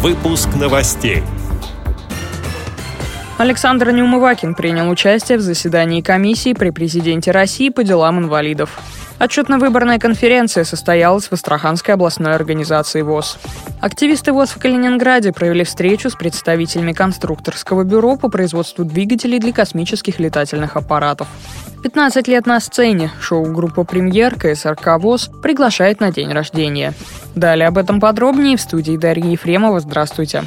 Выпуск новостей. Александр Неумывакин принял участие в заседании комиссии при президенте России по делам инвалидов. Отчетно-выборная конференция состоялась в Астраханской областной организации ВОЗ. Активисты ВОЗ в Калининграде провели встречу с представителями конструкторского бюро по производству двигателей для космических летательных аппаратов. 15 лет на сцене. Шоу-группа «Премьер» КСРК ВОЗ приглашает на день рождения. Далее об этом подробнее в студии Дарьи Ефремова. Здравствуйте.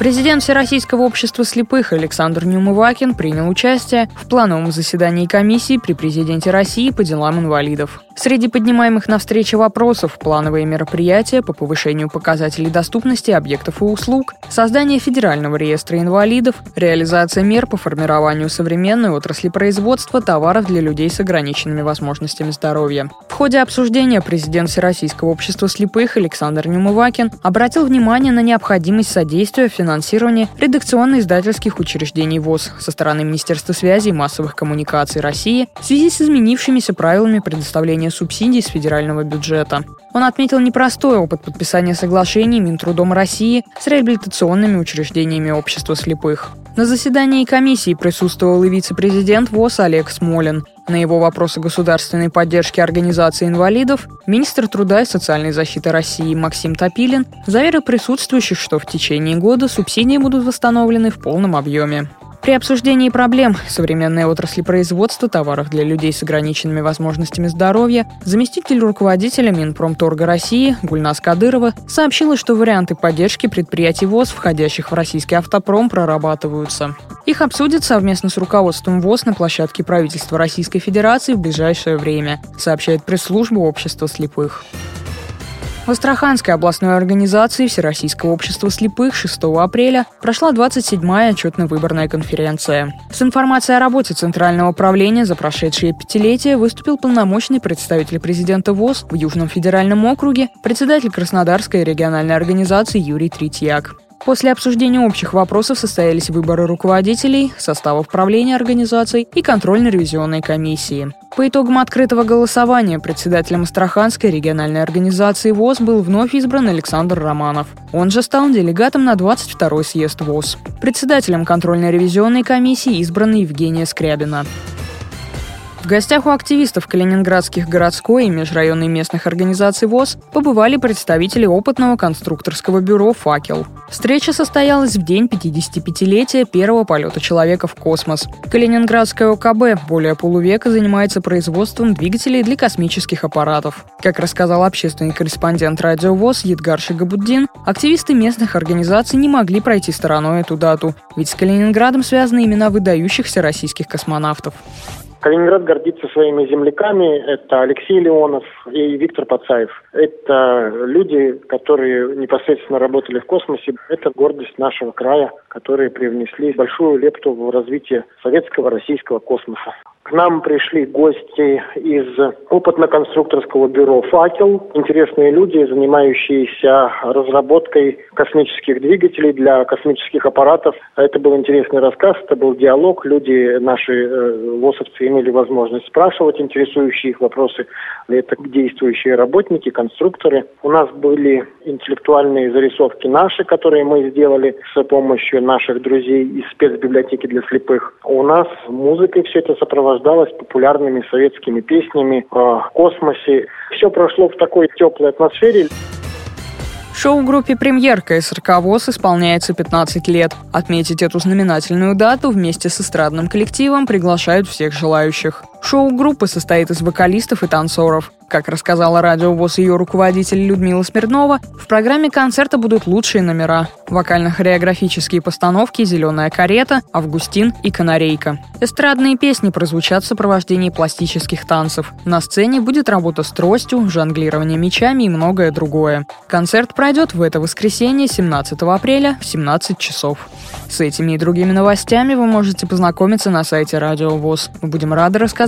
Президент Всероссийского общества слепых Александр Нюмывакин принял участие в плановом заседании комиссии при президенте России по делам инвалидов. Среди поднимаемых на встрече вопросов плановые мероприятия по повышению показателей доступности объектов и услуг, создание федерального реестра инвалидов, реализация мер по формированию современной отрасли производства товаров для людей с ограниченными возможностями здоровья. В ходе обсуждения президент Всероссийского общества слепых Александр Нюмывакин обратил внимание на необходимость содействия в финансировании редакционно-издательских учреждений ВОЗ со стороны Министерства связи и массовых коммуникаций России в связи с изменившимися правилами предоставления получения субсидий с федерального бюджета. Он отметил непростой опыт подписания соглашений Минтрудом России с реабилитационными учреждениями общества слепых. На заседании комиссии присутствовал и вице-президент ВОЗ Олег Смолин. На его вопросы государственной поддержки организации инвалидов министр труда и социальной защиты России Максим Топилин заверил присутствующих, что в течение года субсидии будут восстановлены в полном объеме. При обсуждении проблем современной отрасли производства товаров для людей с ограниченными возможностями здоровья заместитель руководителя Минпромторга России Гульнас Кадырова сообщила, что варианты поддержки предприятий ВОЗ, входящих в российский автопром, прорабатываются. Их обсудят совместно с руководством ВОЗ на площадке правительства Российской Федерации в ближайшее время, сообщает пресс-служба общества слепых. В Астраханской областной организации Всероссийского общества слепых 6 апреля прошла 27-я отчетно-выборная конференция. С информацией о работе Центрального управления за прошедшее пятилетие выступил полномочный представитель президента ВОЗ в Южном федеральном округе, председатель Краснодарской региональной организации Юрий Третьяк. После обсуждения общих вопросов состоялись выборы руководителей, составов правления организаций и контрольно-ревизионной комиссии. По итогам открытого голосования председателем Астраханской региональной организации ВОЗ был вновь избран Александр Романов. Он же стал делегатом на 22-й съезд ВОЗ. Председателем контрольно-ревизионной комиссии избрана Евгения Скрябина. В гостях у активистов калининградских городской и межрайонной местных организаций ВОЗ побывали представители опытного конструкторского бюро «Факел». Встреча состоялась в день 55-летия первого полета человека в космос. Калининградская ОКБ более полувека занимается производством двигателей для космических аппаратов. Как рассказал общественный корреспондент радио ВОЗ Едгар Шигабуддин, активисты местных организаций не могли пройти стороной эту дату, ведь с Калининградом связаны имена выдающихся российских космонавтов. Калининград гордится своими земляками. Это Алексей Леонов и Виктор Пацаев. Это люди, которые непосредственно работали в космосе. Это гордость нашего края, которые привнесли большую лепту в развитие советского российского космоса. К нам пришли гости из опытно-конструкторского бюро «Факел». Интересные люди, занимающиеся разработкой космических двигателей для космических аппаратов. Это был интересный рассказ, это был диалог. Люди, наши э, ВОСовцы, имели возможность спрашивать интересующие их вопросы. Это действующие работники, конструкторы. У нас были интеллектуальные зарисовки наши, которые мы сделали с помощью наших друзей из спецбиблиотеки для слепых. У нас музыкой все это сопровождалось сопровождалось популярными советскими песнями о космосе. Все прошло в такой теплой атмосфере. Шоу-группе «Премьер» КСРК ВОЗ исполняется 15 лет. Отметить эту знаменательную дату вместе с эстрадным коллективом приглашают всех желающих. Шоу группы состоит из вокалистов и танцоров. Как рассказала радио ВОЗ ее руководитель Людмила Смирнова, в программе концерта будут лучшие номера. Вокально-хореографические постановки «Зеленая карета», «Августин» и «Канарейка». Эстрадные песни прозвучат в сопровождении пластических танцев. На сцене будет работа с тростью, жонглирование мечами и многое другое. Концерт пройдет в это воскресенье, 17 апреля в 17 часов. С этими и другими новостями вы можете познакомиться на сайте Радио ВОЗ. Мы будем рады